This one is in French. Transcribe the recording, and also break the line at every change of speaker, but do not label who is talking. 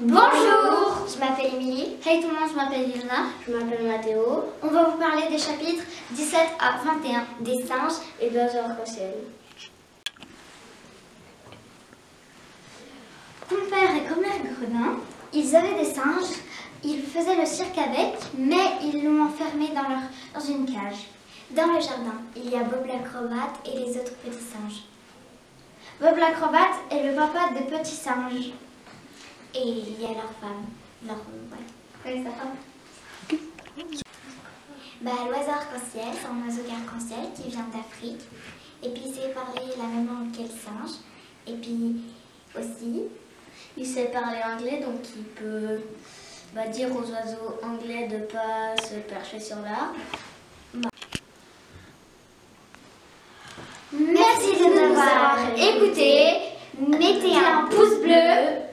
Bonjour, je m'appelle Émilie.
Hey tout le monde, je m'appelle Lina.
Je m'appelle Mathéo.
On va vous parler des chapitres 17 à 21
des singes
et d'oiseaux arc-en-ciel.
Mon père et Commère Gredin, ils avaient des singes, ils faisaient le cirque avec, mais ils l'ont enfermé dans, leur, dans une cage.
Dans le jardin, il y a Bob l'acrobate et les autres petits singes.
Bob l'acrobate est le papa des petits singes.
Et il y a leur femme. Leur,
ouais. sa femme.
Bah, l'oiseau arc-en-ciel, c'est un oiseau arc-en-ciel qui vient d'Afrique. Et puis il sait parler la même langue qu'elle singe. Et puis aussi,
il sait parler anglais, donc il peut bah, dire aux oiseaux anglais de ne pas se percher sur l'arbre.
Merci de nous avoir écoutés. Mettez un pouce bleu,